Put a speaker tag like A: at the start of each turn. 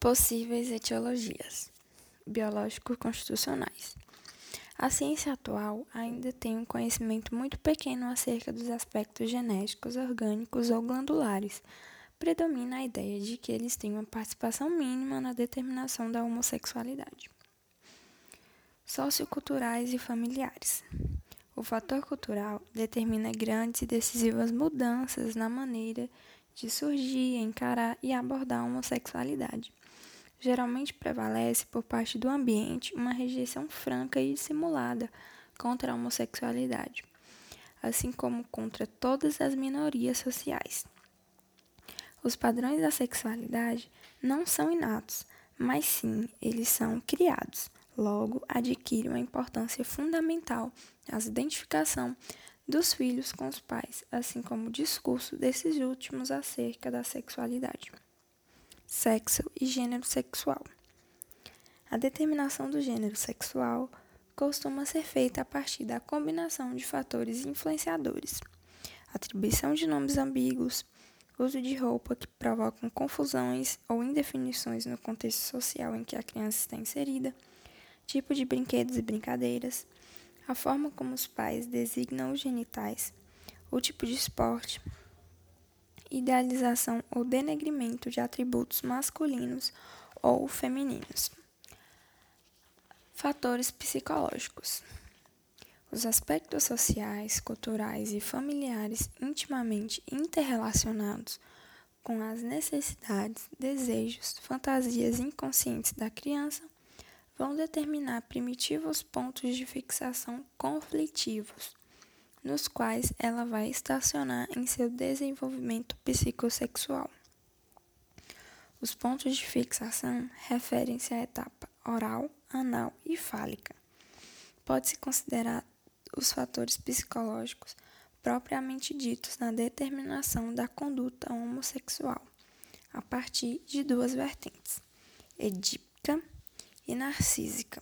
A: Possíveis etiologias biológico-constitucionais. A ciência atual ainda tem um conhecimento muito pequeno acerca dos aspectos genéticos, orgânicos ou glandulares. Predomina a ideia de que eles têm uma participação mínima na determinação da homossexualidade. Socioculturais e familiares. O fator cultural determina grandes e decisivas mudanças na maneira de surgir, encarar e abordar a homossexualidade geralmente prevalece por parte do ambiente uma rejeição franca e dissimulada contra a homossexualidade, assim como contra todas as minorias sociais. Os padrões da sexualidade não são inatos, mas sim eles são criados. Logo, adquirem uma importância fundamental na identificação dos filhos com os pais, assim como o discurso desses últimos acerca da sexualidade sexo e gênero sexual. A determinação do gênero sexual costuma ser feita a partir da combinação de fatores influenciadores, atribuição de nomes ambíguos, uso de roupa que provocam confusões ou indefinições no contexto social em que a criança está inserida, tipo de brinquedos e brincadeiras, a forma como os pais designam os genitais, o tipo de esporte, idealização ou denegrimento de atributos masculinos ou femininos. Fatores psicológicos. Os aspectos sociais, culturais e familiares intimamente interrelacionados com as necessidades, desejos, fantasias inconscientes da criança vão determinar primitivos pontos de fixação conflitivos nos quais ela vai estacionar em seu desenvolvimento psicossexual. Os pontos de fixação referem-se à etapa oral, anal e fálica. Pode-se considerar os fatores psicológicos propriamente ditos na determinação da conduta homossexual, a partir de duas vertentes, edípica narcísica.